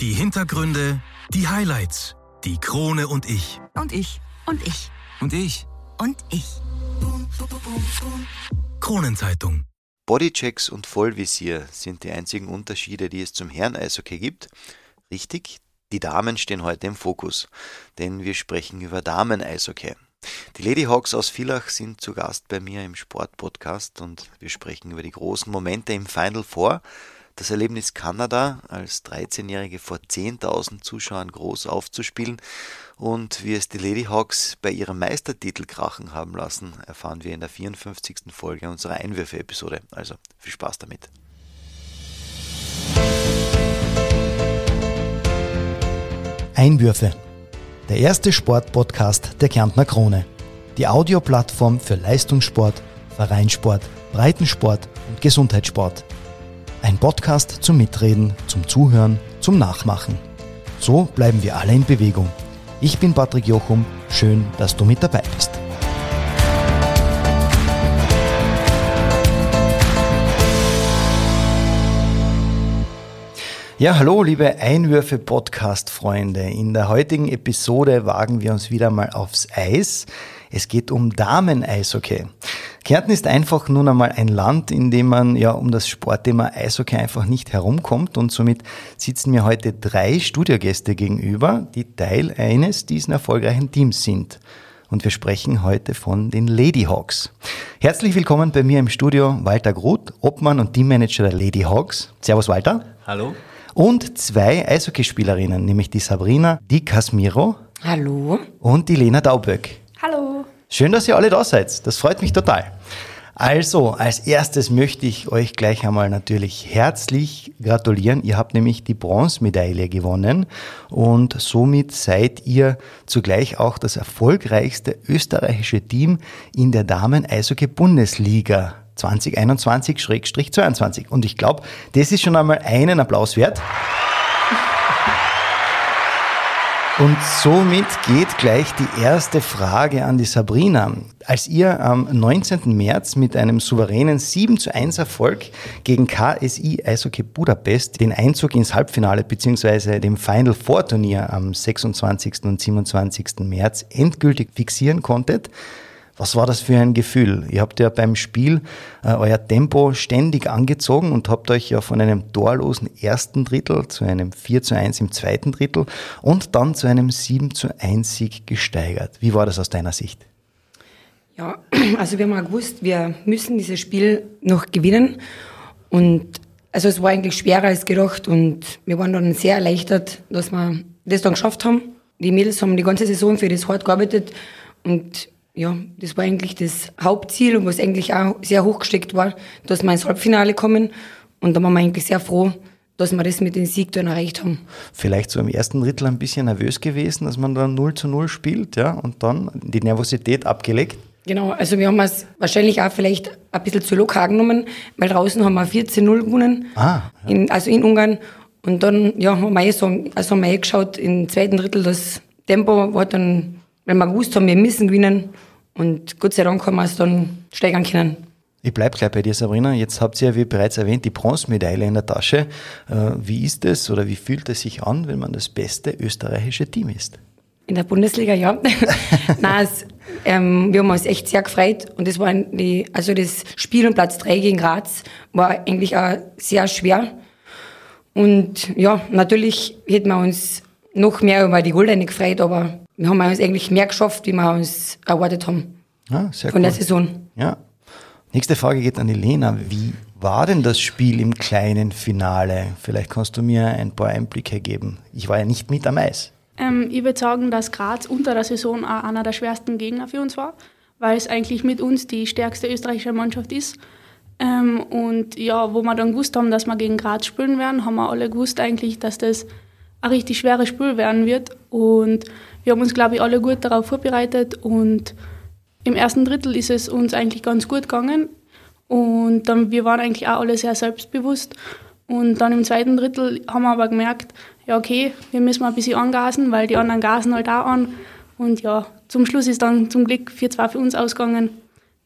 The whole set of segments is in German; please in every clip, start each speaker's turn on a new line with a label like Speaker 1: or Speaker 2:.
Speaker 1: Die Hintergründe, die Highlights, die Krone und ich.
Speaker 2: Und ich. Und ich.
Speaker 3: Und ich.
Speaker 2: Und ich.
Speaker 1: Kronenzeitung.
Speaker 4: Bodychecks und Vollvisier sind die einzigen Unterschiede, die es zum Herren-Eishockey gibt. Richtig, die Damen stehen heute im Fokus, denn wir sprechen über Damen-Eishockey. Die Ladyhawks aus Villach sind zu Gast bei mir im Sportpodcast und wir sprechen über die großen Momente im Final Four, das Erlebnis Kanada als 13-Jährige vor 10.000 Zuschauern groß aufzuspielen und wie es die Ladyhawks bei ihrem Meistertitel krachen haben lassen, erfahren wir in der 54. Folge unserer Einwürfe-Episode. Also viel Spaß damit.
Speaker 5: Einwürfe. Der erste Sportpodcast der Kärntner Krone. Die Audioplattform für Leistungssport, Vereinssport, Breitensport und Gesundheitssport. Ein Podcast zum Mitreden, zum Zuhören, zum Nachmachen. So bleiben wir alle in Bewegung. Ich bin Patrick Jochum. Schön, dass du mit dabei bist. Ja, hallo, liebe Einwürfe-Podcast-Freunde. In der heutigen Episode wagen wir uns wieder mal aufs Eis. Es geht um Damen-Eishockey. Kärnten ist einfach nun einmal ein Land, in dem man ja um das Sportthema Eishockey einfach nicht herumkommt und somit sitzen mir heute drei Studiogäste gegenüber, die Teil eines diesen erfolgreichen Teams sind. Und wir sprechen heute von den Ladyhawks. Herzlich willkommen bei mir im Studio Walter Groth, Obmann und Teammanager der Ladyhawks. Servus Walter.
Speaker 3: Hallo.
Speaker 5: Und zwei Eishockeyspielerinnen, nämlich die Sabrina Di Casmiro
Speaker 2: Hallo.
Speaker 5: und die Lena Dauböck. Schön, dass ihr alle da seid. Das freut mich total. Also, als erstes möchte ich euch gleich einmal natürlich herzlich gratulieren. Ihr habt nämlich die Bronzemedaille gewonnen und somit seid ihr zugleich auch das erfolgreichste österreichische Team in der Damen-Eishockey-Bundesliga 2021-22. Und ich glaube, das ist schon einmal einen Applaus wert. Und somit geht gleich die erste Frage an die Sabrina. Als ihr am 19. März mit einem souveränen 7 zu 1 Erfolg gegen KSI Eishockey Budapest den Einzug ins Halbfinale bzw. dem Final Four Turnier am 26. und 27. März endgültig fixieren konntet, was war das für ein Gefühl? Ihr habt ja beim Spiel äh, euer Tempo ständig angezogen und habt euch ja von einem torlosen ersten Drittel zu einem 4 zu 1 im zweiten Drittel und dann zu einem 7 zu 1 Sieg gesteigert. Wie war das aus deiner Sicht?
Speaker 6: Ja, also wir haben auch gewusst, wir müssen dieses Spiel noch gewinnen. Und also es war eigentlich schwerer als gedacht und wir waren dann sehr erleichtert, dass wir das dann geschafft haben. Die Mädels haben die ganze Saison für das hart gearbeitet und ja, das war eigentlich das Hauptziel und was eigentlich auch sehr hoch gesteckt war, dass wir ins Halbfinale kommen. Und da waren wir eigentlich sehr froh, dass wir das mit dem Sieg dann erreicht haben.
Speaker 5: Vielleicht so im ersten Drittel ein bisschen nervös gewesen, dass man dann 0 zu 0 spielt, ja, und dann die Nervosität abgelegt.
Speaker 6: Genau, also wir haben es wahrscheinlich auch vielleicht ein bisschen zu locker genommen, weil draußen haben wir 14-0 gewonnen,
Speaker 5: Ah, ja.
Speaker 6: in, also in Ungarn. Und dann ja, haben wir eh so, also haben wir eh geschaut, im zweiten Drittel das Tempo war dann, wenn wir gewusst haben, wir müssen gewinnen. Und Gott sei Dank haben wir es dann steigern können.
Speaker 5: Ich bleibe gleich bei dir, Sabrina. Jetzt habt ihr ja, wie bereits erwähnt, die Bronzemedaille in der Tasche. Äh, Wie ist es oder wie fühlt es sich an, wenn man das beste österreichische Team ist?
Speaker 6: In der Bundesliga, ja. Nein, es, ähm, wir haben uns echt sehr gefreut. Und das war die, also das Spiel um Platz 3 gegen Graz war eigentlich auch sehr schwer. Und ja, natürlich hätten wir uns noch mehr über die Goldene gefreut, aber wir haben uns eigentlich mehr geschafft, wie wir uns erwartet haben
Speaker 5: Ja, sehr
Speaker 6: von
Speaker 5: cool.
Speaker 6: der Saison.
Speaker 5: Ja. Nächste Frage geht an die Lena. Wie war denn das Spiel im kleinen Finale? Vielleicht kannst du mir ein paar Einblicke geben. Ich war ja nicht mit am Eis.
Speaker 7: Ähm, ich würde sagen, dass Graz unter der Saison auch einer der schwersten Gegner für uns war, weil es eigentlich mit uns die stärkste österreichische Mannschaft ist. Ähm, und ja, wo wir dann gewusst haben, dass wir gegen Graz spielen werden, haben wir alle gewusst eigentlich, dass das ein richtig schweres Spiel werden wird. Und wir haben uns, glaube ich, alle gut darauf vorbereitet. Und im ersten Drittel ist es uns eigentlich ganz gut gegangen. Und dann, wir waren eigentlich auch alle sehr selbstbewusst. Und dann im zweiten Drittel haben wir aber gemerkt, ja okay, wir müssen mal ein bisschen angasen, weil die anderen gasen halt auch an. Und ja, zum Schluss ist dann zum Glück 4-2 für uns ausgegangen,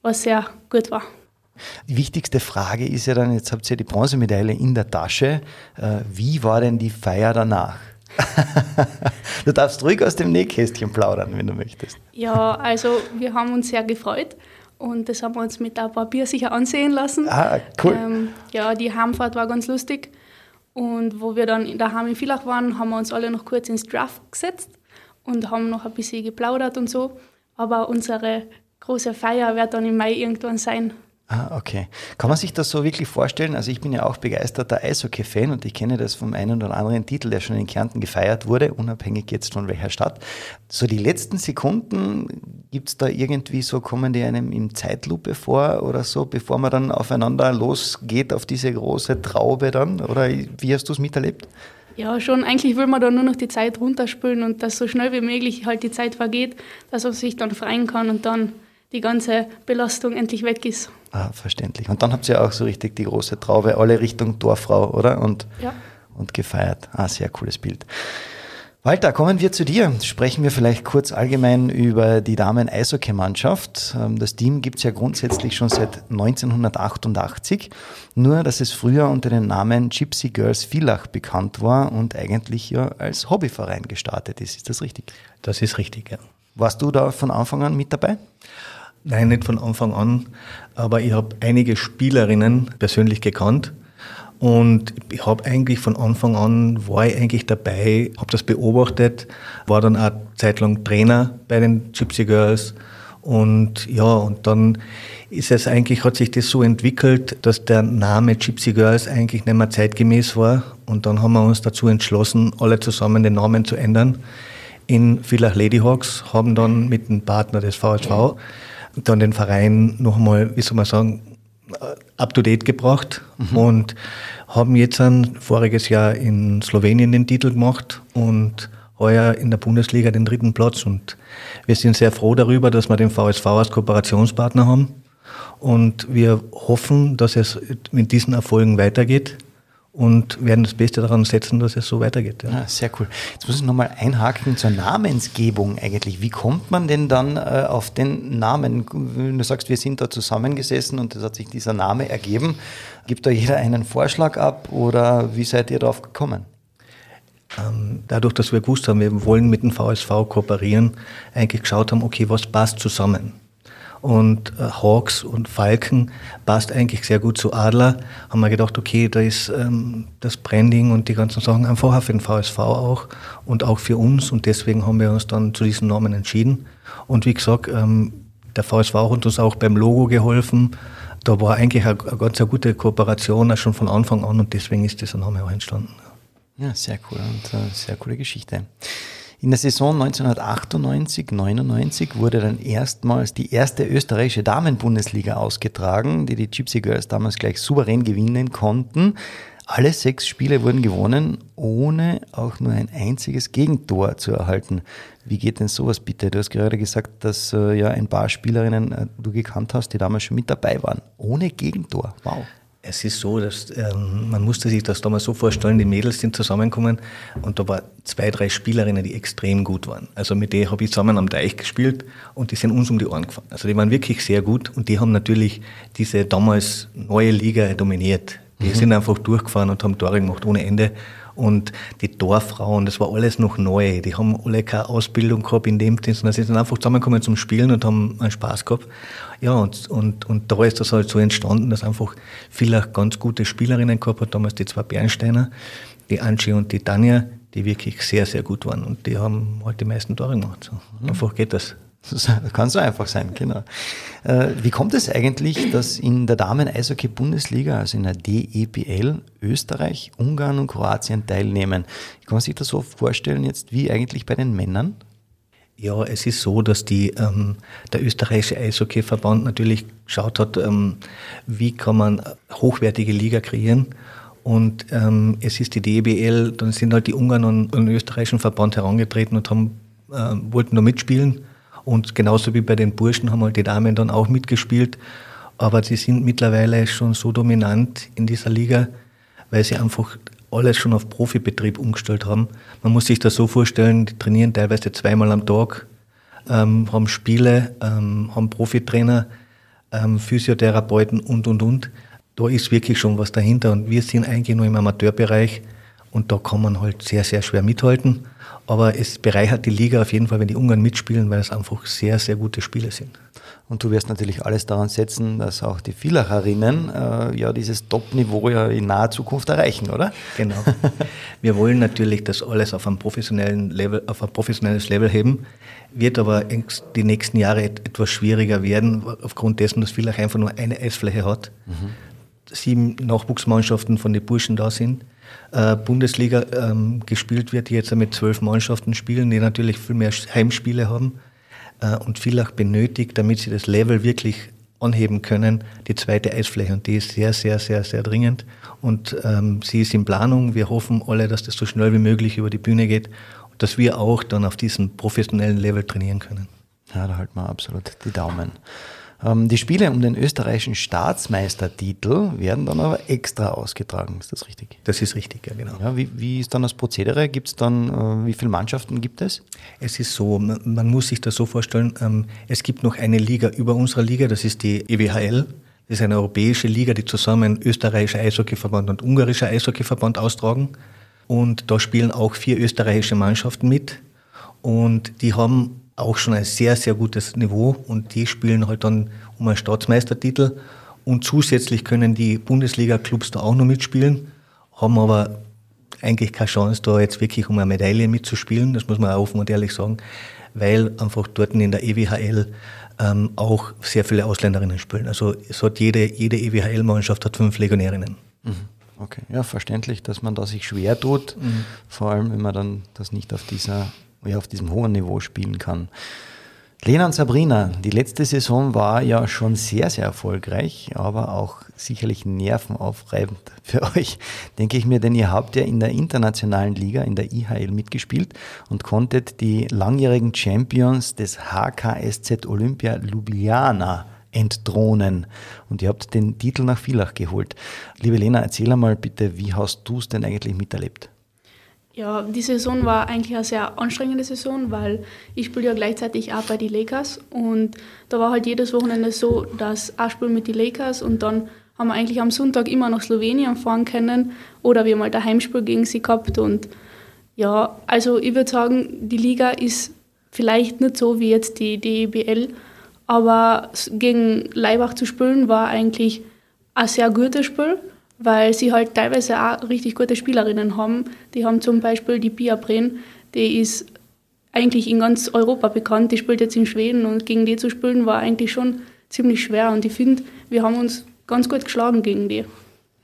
Speaker 7: was sehr gut war.
Speaker 5: Die wichtigste Frage ist ja dann, jetzt habt ihr die Bronzemedaille in der Tasche. Äh, wie war denn die Feier danach? du darfst ruhig aus dem Nähkästchen plaudern, wenn du möchtest.
Speaker 7: Ja, also wir haben uns sehr gefreut und das haben wir uns mit ein paar Bier sicher ansehen lassen.
Speaker 5: Ah, cool.
Speaker 7: Ähm, ja, die Heimfahrt war ganz lustig. Und wo wir dann daheim in Villach waren, haben wir uns alle noch kurz ins Draft gesetzt und haben noch ein bisschen geplaudert und so. Aber unsere große Feier wird dann im Mai irgendwann sein.
Speaker 5: Ah, okay. Kann man sich das so wirklich vorstellen? Also ich bin ja auch begeisterter Eishockey-Fan und ich kenne das vom einen oder anderen Titel, der schon in Kärnten gefeiert wurde, unabhängig jetzt von welcher Stadt. So die letzten Sekunden, gibt es da irgendwie so, kommen die einem in Zeitlupe vor oder so, bevor man dann aufeinander losgeht auf diese große Traube dann? Oder wie hast du es miterlebt?
Speaker 7: Ja, schon. Eigentlich will man da nur noch die Zeit runterspülen und dass so schnell wie möglich halt die Zeit vergeht, dass man sich dann freien kann und dann die ganze Belastung endlich weg ist.
Speaker 5: Ah, verständlich. Und dann habt ihr auch so richtig die große Traube, alle Richtung Dorffrau, oder? Und,
Speaker 7: ja.
Speaker 5: und gefeiert. Ah, sehr cooles Bild. Walter, kommen wir zu dir. Sprechen wir vielleicht kurz allgemein über die Damen-Eishockey-Mannschaft. Ähm, das Team gibt es ja grundsätzlich schon seit 1988, nur dass es früher unter dem Namen Gypsy Girls Villach bekannt war und eigentlich ja als Hobbyverein gestartet ist. Ist das richtig?
Speaker 3: Das ist richtig, ja.
Speaker 5: Warst du da von Anfang an mit dabei?
Speaker 3: Nein, nicht von Anfang an, aber ich habe einige Spielerinnen persönlich gekannt und ich habe eigentlich von Anfang an, war ich eigentlich dabei, habe das beobachtet, war dann auch zeitlang Trainer bei den Gypsy Girls und ja, und dann ist es eigentlich, hat sich das so entwickelt, dass der Name Gypsy Girls eigentlich nicht mehr zeitgemäß war und dann haben wir uns dazu entschlossen, alle zusammen den Namen zu ändern. In Villach Ladyhawks, haben dann mit dem Partner des VSV dann den Verein noch einmal, wie soll man sagen, up to date gebracht mhm. und haben jetzt ein voriges Jahr in Slowenien den Titel gemacht und heuer in der Bundesliga den dritten Platz. Und wir sind sehr froh darüber, dass wir den VSV als Kooperationspartner haben. Und wir hoffen, dass es mit diesen Erfolgen weitergeht und werden das Beste daran setzen, dass es so weitergeht.
Speaker 5: Ja. Ah, sehr cool. Jetzt muss ich nochmal einhaken zur Namensgebung eigentlich. Wie kommt man denn dann äh, auf den Namen? Wenn du sagst, wir sind da zusammengesessen und es hat sich dieser Name ergeben, gibt da jeder einen Vorschlag ab oder wie seid ihr darauf gekommen?
Speaker 3: Ähm, dadurch, dass wir gewusst haben, wir wollen mit dem VSV kooperieren, eigentlich geschaut haben, okay, was passt zusammen? Und äh, Hawks und Falken passt eigentlich sehr gut zu Adler. Haben wir gedacht, okay, da ist ähm, das Branding und die ganzen Sachen einfach für den VSV auch und auch für uns und deswegen haben wir uns dann zu diesem Namen entschieden. Und wie gesagt, ähm, der VSV hat uns auch beim Logo geholfen. Da war eigentlich eine, eine ganz eine gute Kooperation schon von Anfang an und deswegen ist dieser Name auch entstanden.
Speaker 5: Ja, sehr cool und äh, sehr coole Geschichte. In der Saison 1998-99 wurde dann erstmals die erste österreichische Damenbundesliga ausgetragen, die die Gypsy Girls damals gleich souverän gewinnen konnten. Alle sechs Spiele wurden gewonnen, ohne auch nur ein einziges Gegentor zu erhalten. Wie geht denn sowas bitte? Du hast gerade gesagt, dass äh, ja ein paar Spielerinnen äh, du gekannt hast, die damals schon mit dabei waren. Ohne Gegentor. Wow.
Speaker 3: Es ist so, dass ähm, man musste sich das damals so vorstellen, die Mädels sind zusammengekommen und da waren zwei, drei Spielerinnen, die extrem gut waren. Also mit denen habe ich zusammen am Teich gespielt und die sind uns um die Ohren gefahren. Also die waren wirklich sehr gut und die haben natürlich diese damals neue Liga dominiert. Die mhm. sind einfach durchgefahren und haben Tore gemacht ohne Ende. Und die Dorffrauen, das war alles noch neu. Die haben alle keine Ausbildung gehabt in dem Sinn, sondern sie sind einfach zusammengekommen zum Spielen und haben einen Spaß gehabt. Ja, und, und, und da ist das halt so entstanden, dass einfach viele ganz gute Spielerinnen gehabt hat, damals die zwei Bernsteiner, die Angie und die Tanja, die wirklich sehr, sehr gut waren. Und die haben halt die meisten Tore gemacht. So. Einfach geht das.
Speaker 5: Das kann so einfach sein, genau. Äh, wie kommt es eigentlich, dass in der Damen-Eishockey-Bundesliga, also in der DEBL, Österreich, Ungarn und Kroatien teilnehmen? Kann man sich das so vorstellen jetzt wie eigentlich bei den Männern?
Speaker 3: Ja, es ist so, dass die, ähm, der österreichische Eishockeyverband natürlich geschaut hat, ähm, wie kann man hochwertige Liga kreieren. Und ähm, es ist die DBL, dann sind halt die Ungarn und, und österreichischen Verband herangetreten und haben, äh, wollten nur mitspielen. Und genauso wie bei den Burschen haben halt die Damen dann auch mitgespielt. Aber sie sind mittlerweile schon so dominant in dieser Liga, weil sie einfach alles schon auf Profibetrieb umgestellt haben. Man muss sich das so vorstellen, die trainieren teilweise zweimal am Tag, ähm, haben Spiele, ähm, haben Profitrainer, ähm, Physiotherapeuten und, und, und. Da ist wirklich schon was dahinter und wir sind eigentlich nur im Amateurbereich und da kann man halt sehr, sehr schwer mithalten. Aber es bereichert die Liga auf jeden Fall, wenn die Ungarn mitspielen, weil es einfach sehr, sehr gute Spiele sind.
Speaker 5: Und du wirst natürlich alles daran setzen, dass auch die Villacherinnen äh, ja dieses Top-Niveau ja in naher Zukunft erreichen, oder?
Speaker 3: Genau. Wir wollen natürlich das alles auf, einem professionellen Level, auf ein professionelles Level heben, wird aber die nächsten Jahre etwas schwieriger werden, aufgrund dessen, dass Villach einfach nur eine Eisfläche hat. Mhm. Sieben Nachwuchsmannschaften von den Burschen da sind. Äh, Bundesliga ähm, gespielt wird, die jetzt mit zwölf Mannschaften spielen, die natürlich viel mehr Heimspiele haben äh, und Villach benötigt, damit sie das Level wirklich anheben können, die zweite Eisfläche. Und die ist sehr, sehr, sehr, sehr dringend. Und ähm, sie ist in Planung. Wir hoffen alle, dass das so schnell wie möglich über die Bühne geht und dass wir auch dann auf diesem professionellen Level trainieren können.
Speaker 5: Ja, da halten wir absolut die Daumen. Ähm, die Spiele um den österreichischen Staatsmeistertitel werden dann aber extra ausgetragen. Ist das richtig?
Speaker 3: Das ist richtig, ja, genau.
Speaker 5: Ja, wie, wie ist dann das Prozedere? Gibt es dann, äh, wie viele Mannschaften gibt es?
Speaker 3: Es ist so, man muss sich das so vorstellen, ähm, es gibt noch eine Liga über unserer Liga, das ist die EWHL. Das ist eine europäische Liga, die zusammen österreichischer Eishockeyverband und ungarischer Eishockeyverband austragen. Und da spielen auch vier österreichische Mannschaften mit. Und die haben auch schon ein sehr, sehr gutes Niveau und die spielen halt dann um einen Staatsmeistertitel. Und zusätzlich können die Bundesliga-Clubs da auch noch mitspielen, haben aber eigentlich keine Chance, da jetzt wirklich um eine Medaille mitzuspielen, das muss man auch offen und ehrlich sagen, weil einfach dort in der EWHL ähm, auch sehr viele Ausländerinnen spielen. Also es hat jede, jede EWHL-Mannschaft hat fünf Legionärinnen.
Speaker 5: Mhm. Okay, ja, verständlich, dass man da sich schwer tut, mhm. vor allem wenn man dann das nicht auf dieser ja, auf diesem hohen Niveau spielen kann. Lena und Sabrina, die letzte Saison war ja schon sehr, sehr erfolgreich, aber auch sicherlich nervenaufreibend für euch, denke ich mir, denn ihr habt ja in der internationalen Liga, in der IHL mitgespielt und konntet die langjährigen Champions des HKSZ Olympia Ljubljana entthronen. Und ihr habt den Titel nach Villach geholt. Liebe Lena, erzähl einmal bitte, wie hast du es denn eigentlich miterlebt?
Speaker 7: Ja, die Saison war eigentlich eine sehr anstrengende Saison, weil ich spiele ja gleichzeitig auch bei den Lakers. Und da war halt jedes Wochenende so, dass ich spiele mit den Lakers und dann haben wir eigentlich am Sonntag immer nach Slowenien fahren können oder wir haben halt ein Heimspiel gegen sie gehabt. Und ja, also ich würde sagen, die Liga ist vielleicht nicht so wie jetzt die DEBL, aber gegen Leibach zu spielen war eigentlich ein sehr gutes Spiel weil sie halt teilweise auch richtig gute Spielerinnen haben. Die haben zum Beispiel die Pia Bren, die ist eigentlich in ganz Europa bekannt, die spielt jetzt in Schweden und gegen die zu spielen war eigentlich schon ziemlich schwer und ich finde, wir haben uns ganz gut geschlagen gegen die.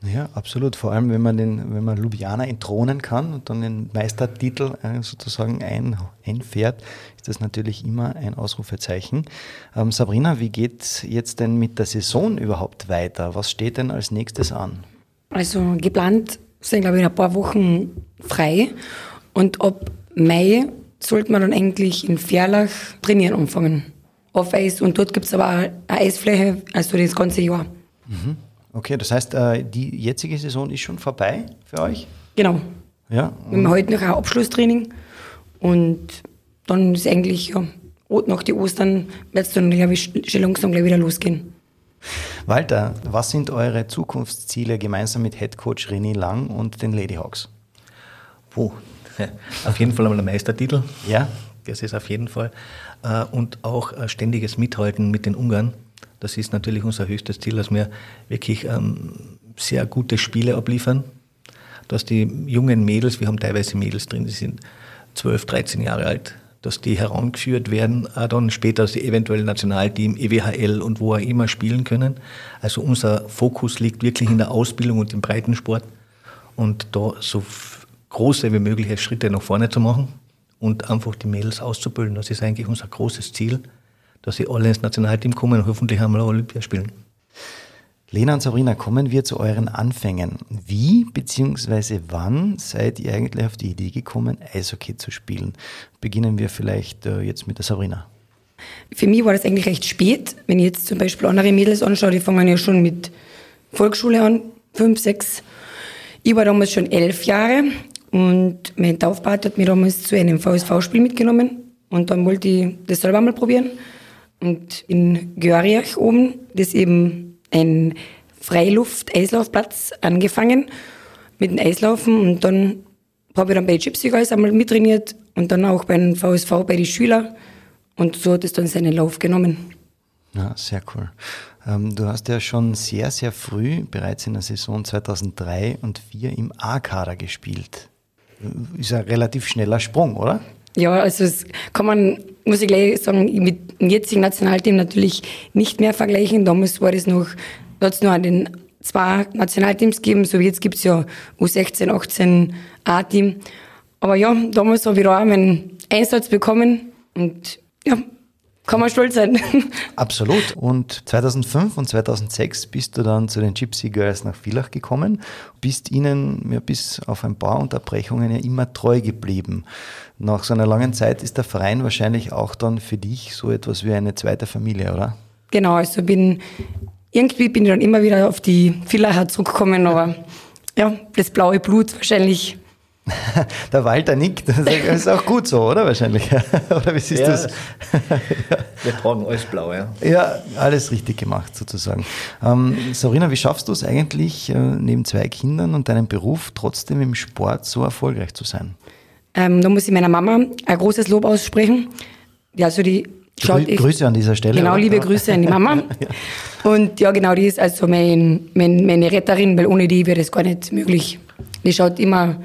Speaker 5: Ja, absolut. Vor allem, wenn man, den, wenn man Ljubljana entthronen kann und dann den Meistertitel äh, sozusagen ein, einfährt, ist das natürlich immer ein Ausrufezeichen. Ähm, Sabrina, wie geht es jetzt denn mit der Saison überhaupt weiter? Was steht denn als nächstes an?
Speaker 6: Also geplant sind, glaube ich, ein paar Wochen frei. Und ab Mai sollte man dann eigentlich in Ferlach trainieren anfangen. Auf Eis. Und dort gibt es aber auch eine Eisfläche, also das ganze Jahr.
Speaker 5: Mhm. Okay, das heißt, äh, die jetzige Saison ist schon vorbei für euch?
Speaker 6: Genau. Ja. Wir haben heute noch ein Abschlusstraining. Und dann ist eigentlich, ja, nach den Ostern wird es dann, glaube ich, schon langsam gleich wieder losgehen.
Speaker 5: Walter, was sind eure Zukunftsziele gemeinsam mit Headcoach René Lang und den Ladyhawks?
Speaker 3: Puh, auf jeden Fall einmal der Meistertitel.
Speaker 5: Ja.
Speaker 3: Das ist auf jeden Fall. Äh, und auch ständiges Mithalten mit den Ungarn. Das ist natürlich unser höchstes Ziel, dass wir wirklich ähm, sehr gute Spiele abliefern. Dass die jungen Mädels, wir haben teilweise Mädels drin, die sind 12, 13 Jahre alt, dass die herangeführt werden, auch dann später eventuell Nationalteam, EWHL und wo auch immer spielen können. Also unser Fokus liegt wirklich in der Ausbildung und im Breitensport und da so große wie mögliche Schritte nach vorne zu machen und einfach die Mädels auszubilden. Das ist eigentlich unser großes Ziel, dass sie alle ins Nationalteam kommen und hoffentlich einmal Olympia spielen.
Speaker 5: Lena und Sabrina, kommen wir zu euren Anfängen. Wie bzw. wann seid ihr eigentlich auf die Idee gekommen, Eishockey zu spielen? Beginnen wir vielleicht äh, jetzt mit der Sabrina.
Speaker 6: Für mich war das eigentlich recht spät. Wenn ich jetzt zum Beispiel andere Mädels anschaue, die fangen ja schon mit Volksschule an, fünf, sechs. Ich war damals schon elf Jahre und mein Taufpate hat mich damals zu einem VSV-Spiel mitgenommen und dann wollte ich das selber mal probieren. und in Görriach oben, das eben ein Freiluft-Eislaufplatz angefangen mit dem Eislaufen und dann habe ich dann bei Gypsy Girls einmal mittrainiert und dann auch beim VSV bei den Schülern und so hat es dann seinen Lauf genommen.
Speaker 5: Ja, sehr cool. Ähm, du hast ja schon sehr, sehr früh, bereits in der Saison 2003 und 2004 im A-Kader gespielt. Ist ein relativ schneller Sprung, oder?
Speaker 6: Ja, also das kann man, muss ich gleich sagen, mit dem jetzigen Nationalteam natürlich nicht mehr vergleichen. Damals war das noch, hat es an den zwei Nationalteams gegeben, so wie jetzt gibt es ja U16, 18 A-Team. Aber ja, damals habe ich auch meinen Einsatz bekommen und ja, kann man stolz sein.
Speaker 5: Absolut. Und 2005 und 2006 bist du dann zu den Gypsy Girls nach Villach gekommen, bist ihnen ja, bis auf ein paar Unterbrechungen ja immer treu geblieben. Nach so einer langen Zeit ist der Verein wahrscheinlich auch dann für dich so etwas wie eine zweite Familie, oder?
Speaker 6: Genau, also bin irgendwie bin ich dann immer wieder auf die Villacher zurückgekommen, aber ja, das blaue Blut wahrscheinlich.
Speaker 5: Der Walter nickt. Das ist auch gut so, oder? Wahrscheinlich. Oder wie siehst
Speaker 3: Ja,
Speaker 5: du das?
Speaker 3: Wir tragen alles blau, ja.
Speaker 5: Ja, alles richtig gemacht sozusagen. Ähm, Sarina, wie schaffst du es eigentlich, äh, neben zwei Kindern und deinem Beruf trotzdem im Sport so erfolgreich zu sein?
Speaker 6: Ähm, da muss ich meiner Mama ein großes Lob aussprechen. Ja, also die schaut
Speaker 5: Grü
Speaker 6: echt-
Speaker 5: Grüße an dieser Stelle.
Speaker 6: Genau,
Speaker 5: oder?
Speaker 6: liebe Grüße an die Mama. Und ja, genau, die ist also mein, mein, meine Retterin, weil ohne die wäre das gar nicht möglich. Die schaut immer,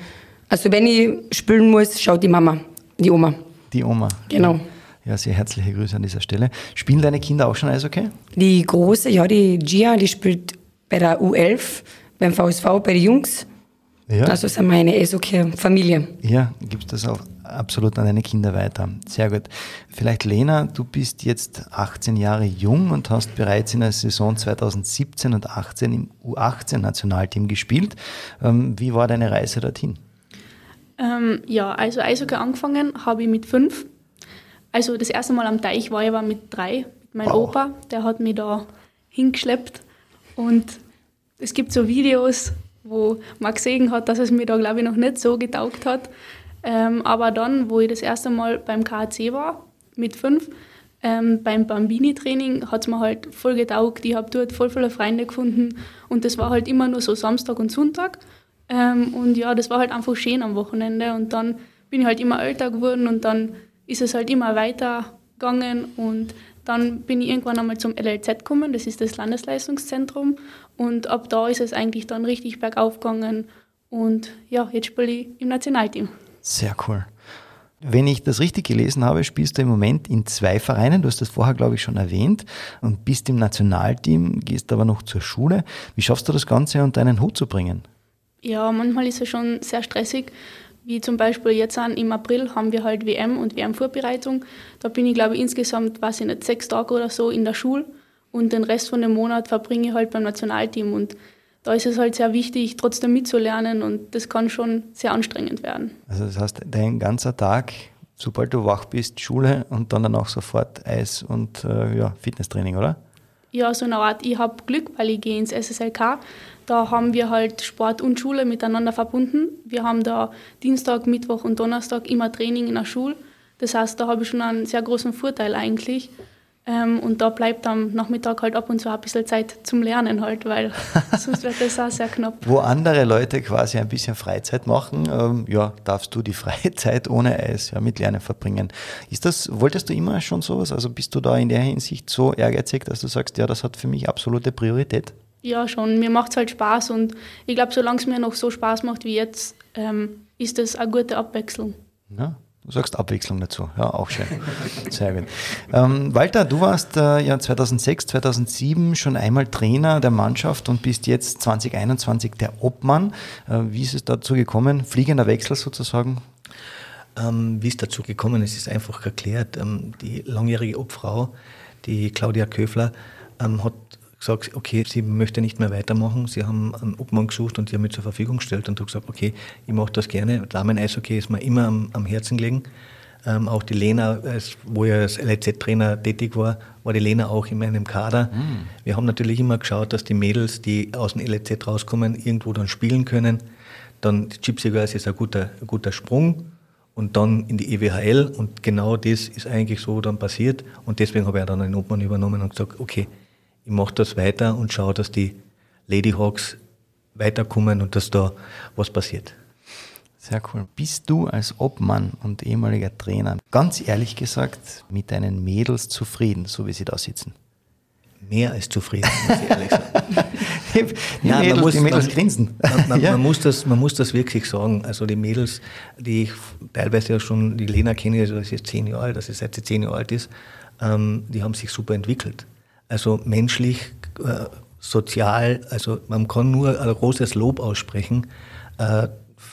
Speaker 6: also wenn ich spülen muss, schaut die Mama, die Oma.
Speaker 5: Die Oma.
Speaker 6: Genau.
Speaker 5: Ja, sehr herzliche Grüße an dieser Stelle. Spielen deine Kinder auch schon Eishockey?
Speaker 6: Die große, ja, die Gia, die spielt bei der U11, beim VSV, bei den Jungs.
Speaker 5: Ja.
Speaker 6: Also sind wir eine Eishockey-Familie.
Speaker 5: Ja, gibst das auch absolut an deine Kinder weiter. Sehr gut. Vielleicht Lena, du bist jetzt 18 Jahre jung und hast bereits in der Saison 2017 und 18 im U18-Nationalteam gespielt. Ähm, Wie war deine Reise dorthin?
Speaker 7: Ähm, ja, also Eishockey angefangen habe ich mit fünf. Also das erste Mal am Teich war ich aber mit drei. Mein
Speaker 5: Wow.
Speaker 7: Opa, der hat mich da hingeschleppt. Und es gibt so Videos, wo man gesehen hat, dass es mir da, glaube ich, noch nicht so getaugt hat. Ähm, aber dann, wo ich das erste Mal beim KAC war, mit fünf, ähm, beim Bambini-Training hat es mir halt voll getaugt. Ich habe dort voll viele Freunde gefunden und das war halt immer nur so Samstag und Sonntag. Ähm, und ja, das war halt einfach schön am Wochenende und dann bin ich halt immer älter geworden und dann ist es halt immer weiter gegangen und dann bin ich irgendwann einmal zum LLZ gekommen, das ist das Landesleistungszentrum und ab da ist es eigentlich dann richtig bergauf gegangen und ja, jetzt spiele ich im Nationalteam.
Speaker 5: Sehr cool. Wenn ich das richtig gelesen habe, spielst du im Moment in zwei Vereinen. Du hast das vorher, glaube ich, schon erwähnt und bist im Nationalteam, gehst aber noch zur Schule. Wie schaffst du das Ganze unter einen Hut zu bringen?
Speaker 7: Ja, manchmal ist es schon sehr stressig. Wie zum Beispiel jetzt an, im April haben wir halt WM und WM-Vorbereitung. Da bin ich, glaube ich, insgesamt, weiß ich nicht, sechs Tage oder so in der Schule und den Rest von dem Monat verbringe ich halt beim Nationalteam. Und da ist es halt sehr wichtig, trotzdem mitzulernen und das kann schon sehr anstrengend werden.
Speaker 5: Also das heißt, dein ganzer Tag, sobald du wach bist, Schule und dann danach sofort Eis und äh, ja, Fitnesstraining, oder?
Speaker 7: Ja, so eine Art, ich habe Glück, weil ich gehe ins SSLK. Da haben wir halt Sport und Schule miteinander verbunden. Wir haben da Dienstag, Mittwoch und Donnerstag immer Training in der Schule. Das heißt, da habe ich schon einen sehr großen Vorteil eigentlich. Ähm, und da bleibt am Nachmittag halt ab und zu ein bisschen Zeit zum Lernen halt, weil sonst wird das auch sehr knapp.
Speaker 5: Wo andere Leute quasi ein bisschen Freizeit machen, ähm, ja, darfst du die freie Zeit ohne Eis ja, mit Lernen verbringen. Ist das, wolltest du immer schon sowas? Also bist du da in der Hinsicht so ehrgeizig, dass du sagst, ja, das hat für mich absolute Priorität?
Speaker 7: Ja, schon. Mir macht es halt Spaß und ich glaube, solange es mir noch so Spaß macht wie jetzt, ähm, ist das eine gute Abwechslung.
Speaker 5: Ja, du sagst Abwechslung dazu. Ja, auch schön. Sehr gut. Ähm, Walter, du warst äh, ja 2006, 2007 schon einmal Trainer der Mannschaft und bist jetzt 2021 der Obmann. Äh, wie ist es dazu gekommen? Fliegender Wechsel sozusagen?
Speaker 3: Ähm, wie es dazu gekommen ist, ist einfach erklärt. Ähm, die langjährige Obfrau, die Claudia Köfler, ähm, hat gesagt, okay, sie möchte nicht mehr weitermachen. Sie haben einen Obmann gesucht und die haben mich zur Verfügung gestellt und hat gesagt, okay, ich mache das gerne. Damen-Eishockey ist mir immer am, am Herzen gelegen. Ähm, auch die Lena, als, wo ich als LZ-Trainer tätig war, war die Lena auch in meinem Kader. Wir haben natürlich immer geschaut, dass die Mädels, die aus dem LZ rauskommen, irgendwo dann spielen können. Dann die Gypsy Girls ist ein guter, ein guter Sprung. und dann in die EWHL und genau das ist eigentlich so dann passiert und deswegen habe ich dann den Obmann übernommen und gesagt, okay, ich mache das weiter und schaue, dass die Ladyhawks weiterkommen und dass da was passiert.
Speaker 5: Sehr cool. Bist du als Obmann und ehemaliger Trainer ganz ehrlich gesagt mit deinen Mädels zufrieden, so wie sie da sitzen?
Speaker 3: Mehr als zufrieden, muss ich ehrlich sagen.
Speaker 5: die
Speaker 3: Nein,
Speaker 5: Mädels,
Speaker 3: man muss,
Speaker 5: die Mädels
Speaker 3: man,
Speaker 5: grinsen.
Speaker 3: Man, man,
Speaker 5: Ja.
Speaker 3: man, muss das, man muss das wirklich sagen. Also die Mädels, die ich teilweise ja schon, die Lena kenne ich, also das ist zehn Jahre alt, dass sie seit sie zehn Jahre alt ist, ähm, die haben sich super entwickelt. Also menschlich, äh, sozial, also man kann nur ein großes Lob aussprechen äh,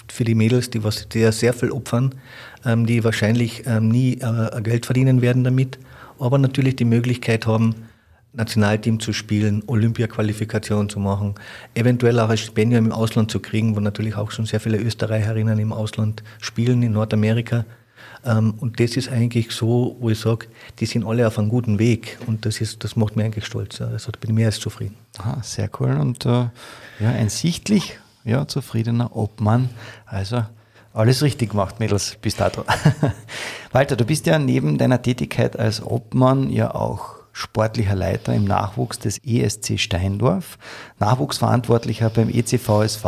Speaker 3: für die Mädels, die was die sehr viel opfern, ähm, die wahrscheinlich ähm, nie äh, Geld verdienen werden damit, aber natürlich die Möglichkeit haben, Nationalteam zu spielen, Olympia-Qualifikation zu machen, eventuell auch ein Stipendium im Ausland zu kriegen, wo natürlich auch schon sehr viele Österreicherinnen im Ausland spielen, in Nordamerika. Ähm, Und das ist eigentlich so, wo ich sage, die sind alle auf einem guten Weg und das, ist, das macht mich eigentlich stolz. Also da bin ich mehr als zufrieden.
Speaker 5: Aha, sehr cool und äh, ja, ein sichtlich ja, zufriedener Obmann. Also alles richtig gemacht, Mädels, bis dato. Walter, du bist ja neben deiner Tätigkeit als Obmann ja auch sportlicher Leiter im Nachwuchs des ESC Steindorf, Nachwuchsverantwortlicher beim ECVSV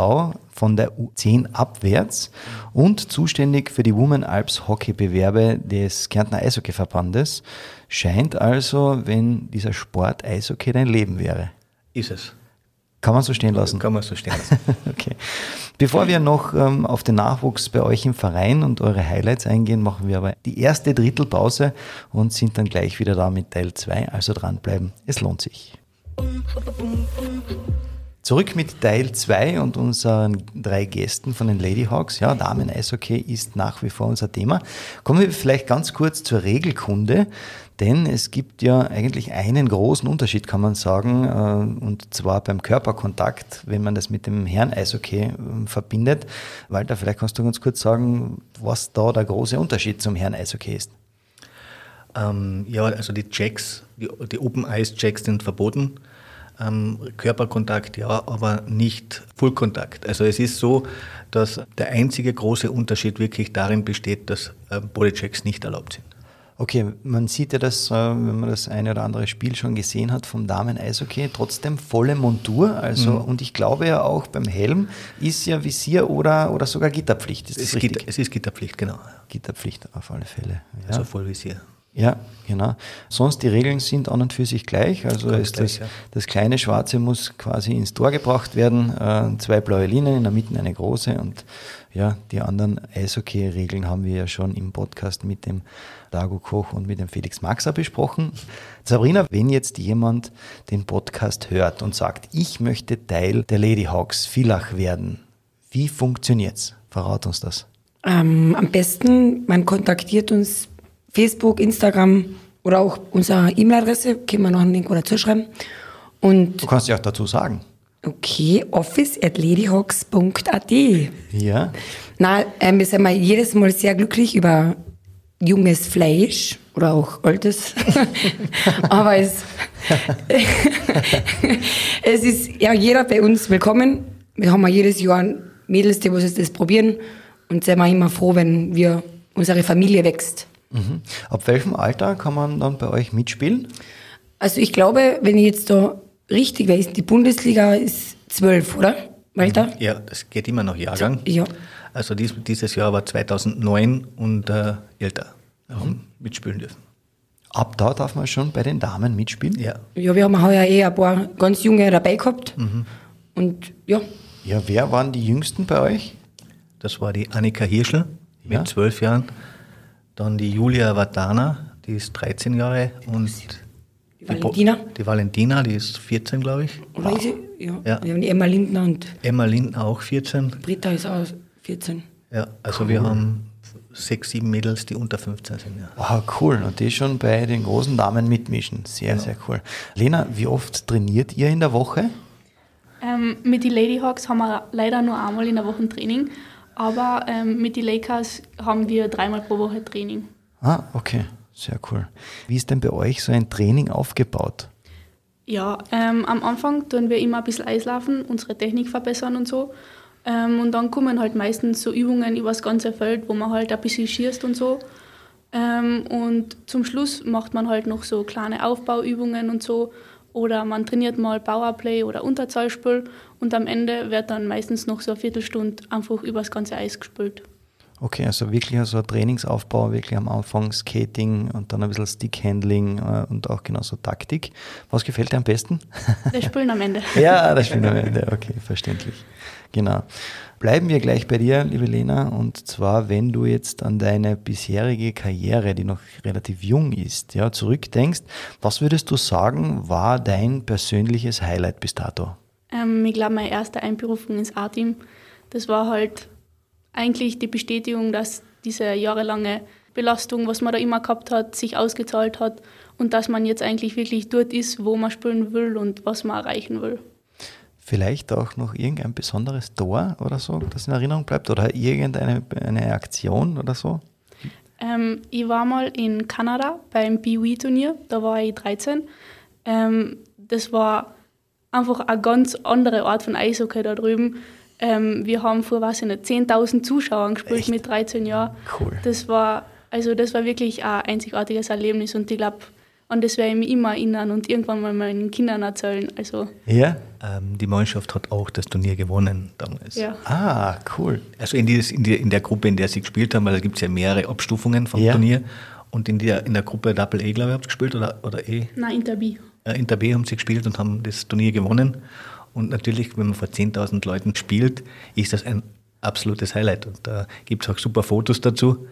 Speaker 5: von der U10 abwärts und zuständig für die Women Alps Hockey-Bewerbe des Kärntner Eishockeyverbandes. Scheint also, wenn dieser Sport Eishockey dein Leben wäre.
Speaker 3: Ist es.
Speaker 5: Kann man so stehen lassen?
Speaker 3: Kann man so stehen lassen.
Speaker 5: Okay. Bevor wir noch ähm, auf den Nachwuchs bei euch im Verein und eure Highlights eingehen, machen wir aber die erste Drittelpause und sind dann gleich wieder da mit Teil 2. Also dranbleiben, es lohnt sich. Zurück mit Teil 2 und unseren drei Gästen von den Ladyhawks. Ja, Damen-Eishockey ist nach wie vor unser Thema. Kommen wir vielleicht ganz kurz zur Regelkunde, denn es gibt ja eigentlich einen großen Unterschied, kann man sagen, äh, und zwar beim Körperkontakt, wenn man das mit dem Herren-Eishockey äh, verbindet. Walter, vielleicht kannst du ganz kurz sagen, was da der große Unterschied zum Herren-Eishockey ist.
Speaker 3: Ähm, ja, also die Checks, die, die Open Ice Checks sind verboten. Ähm, Körperkontakt ja, aber nicht Fullkontakt. Also es ist so, dass der einzige große Unterschied wirklich darin besteht, dass äh, Bodychecks nicht erlaubt sind.
Speaker 5: Okay, man sieht ja das, äh, wenn man das eine oder andere Spiel schon gesehen hat vom Damen-Eishockey, trotzdem volle Montur. Also, und ich glaube ja auch beim Helm ist ja Visier oder, oder sogar Gitterpflicht. Ist das
Speaker 3: Es,
Speaker 5: richtig?
Speaker 3: Gitter, es ist Gitterpflicht, genau.
Speaker 5: Gitterpflicht auf alle Fälle. Ja.
Speaker 3: Also Vollvisier.
Speaker 5: Ja, genau. Sonst die Regeln sind an und für sich gleich. Also
Speaker 3: Ganz
Speaker 5: ist das,
Speaker 3: gleich, ja.
Speaker 5: das kleine Schwarze muss quasi ins Tor gebracht werden, äh, zwei blaue Linien, in der Mitte eine große und ja, die anderen Eishockey-Regeln haben wir ja schon im Podcast mit dem Dago Koch und mit dem Felix Maxer besprochen. Sabrina, wenn jetzt jemand den Podcast hört und sagt, ich möchte Teil der Ladyhawks Villach werden, wie funktioniert's? Verrat uns das.
Speaker 6: Ähm, am besten, man kontaktiert uns Facebook, Instagram oder auch unsere E-Mail-Adresse, können wir noch einen Link oder zuschreiben. Und
Speaker 5: Du kannst ja auch dazu sagen.
Speaker 6: Okay, office at ladyhawks.at.
Speaker 5: Ja.
Speaker 6: Na, ähm, wir sind mal jedes Mal sehr glücklich über junges Fleisch oder auch altes. Aber es, es ist ja jeder bei uns willkommen. Wir haben ja jedes Jahr Mädels, die was das probieren und sind wir immer froh, wenn wir unsere Familie wächst.
Speaker 5: Mhm. Ab welchem Alter kann man dann bei euch mitspielen?
Speaker 6: Also ich glaube, wenn ich jetzt da richtig weiß, die Bundesliga ist zwölf, oder? Walter?
Speaker 3: Ja, das geht immer nach Jahrgang.
Speaker 6: Ja.
Speaker 3: Also dies, dieses Jahr war 2009 und äh, älter haben mitspielen dürfen.
Speaker 5: Ab da darf man schon bei den Damen mitspielen?
Speaker 3: Ja.
Speaker 6: Ja, wir haben heuer eh ein paar ganz junge dabei gehabt. Und ja,
Speaker 5: Ja, wer waren die Jüngsten bei euch?
Speaker 3: Das war die Annika Hirschel
Speaker 5: Ja.
Speaker 3: mit zwölf Jahren. Dann die Julia Vatana, die ist 13 Jahre. Und
Speaker 6: die Valentina.
Speaker 3: Die Valentina, die ist 14, glaube ich.
Speaker 6: Oder ist sie? Ja.
Speaker 3: Ja.
Speaker 6: Wir haben die Emma Lindner und
Speaker 3: Emma Lindner auch 14.
Speaker 6: Britta ist auch 14.
Speaker 3: Ja, also wir haben sechs, sieben Mädels, die unter 15 sind. Ja.
Speaker 5: Wow, cool. Und die schon bei den großen Damen mitmischen. Sehr, sehr cool. Lena, wie oft trainiert ihr in der Woche?
Speaker 7: Ähm, mit den Ladyhawks haben wir leider nur einmal in der Woche Training, aber ähm, mit den Lakers haben wir dreimal pro Woche Training.
Speaker 5: Ah, okay. Sehr cool. Wie ist denn bei euch so ein Training aufgebaut?
Speaker 7: Ja, ähm, am Anfang tun wir immer ein bisschen Eislaufen, unsere Technik verbessern und so. Ähm, und dann kommen halt meistens so Übungen über das ganze Feld, wo man halt ein bisschen schießt und so. Ähm, und zum Schluss macht man halt noch so kleine Aufbauübungen und so. Oder man trainiert mal Powerplay oder Unterzahlspiel. Und am Ende wird dann meistens noch so eine Viertelstunde einfach über das ganze Eis gespielt.
Speaker 5: Okay, also wirklich so ein Trainingsaufbau, wirklich am Anfang Skating und dann ein bisschen Stickhandling äh, und auch genauso Taktik. Was gefällt dir am besten?
Speaker 7: Das Spielen am Ende.
Speaker 5: ja, das Spielen am Ende, okay, verständlich. Genau. Bleiben wir gleich bei dir, liebe Lena, und zwar, wenn du jetzt an deine bisherige Karriere, die noch relativ jung ist, ja, zurückdenkst, was würdest du sagen, war dein persönliches Highlight bis dato?
Speaker 7: Ähm, ich glaube, meine erste Einberufung ins A-Team, das war halt eigentlich die Bestätigung, dass diese jahrelange Belastung, was man da immer gehabt hat, sich ausgezahlt hat und dass man jetzt eigentlich wirklich dort ist, wo man spielen will und was man erreichen will.
Speaker 5: Vielleicht auch noch irgendein besonderes Tor oder so, das in Erinnerung bleibt oder irgendeine eine Aktion oder so?
Speaker 7: Ähm, ich war mal in Kanada beim BWE-Turnier, da war ich 13. Ähm, das war einfach eine ganz andere Art von Eishockey da drüben. Ähm, wir haben vor, weiß ich nicht, 10.000 Zuschauern gespielt Echt? mit 13 Jahren.
Speaker 5: Cool.
Speaker 7: Das war, also das war wirklich ein einzigartiges Erlebnis und ich glaube, an das werde ich mich immer erinnern und irgendwann mal meinen Kindern erzählen. Also,
Speaker 3: ja? Ähm, die Mannschaft hat auch das Turnier gewonnen damals.
Speaker 7: Ja.
Speaker 5: Ah, cool.
Speaker 3: Also in, dieses, in, die, in der Gruppe, in der sie gespielt haben, weil da gibt es ja mehrere Abstufungen vom ja. Turnier. Und in der, in der Gruppe Double A, glaube ich, habt ihr gespielt oder, oder E?
Speaker 7: Nein, Inter B.
Speaker 3: Äh, Inter B haben sie gespielt und haben das Turnier gewonnen. Und natürlich, wenn man vor 10.000 Leuten spielt, ist das ein absolutes Highlight. Und da gibt es auch super Fotos dazu.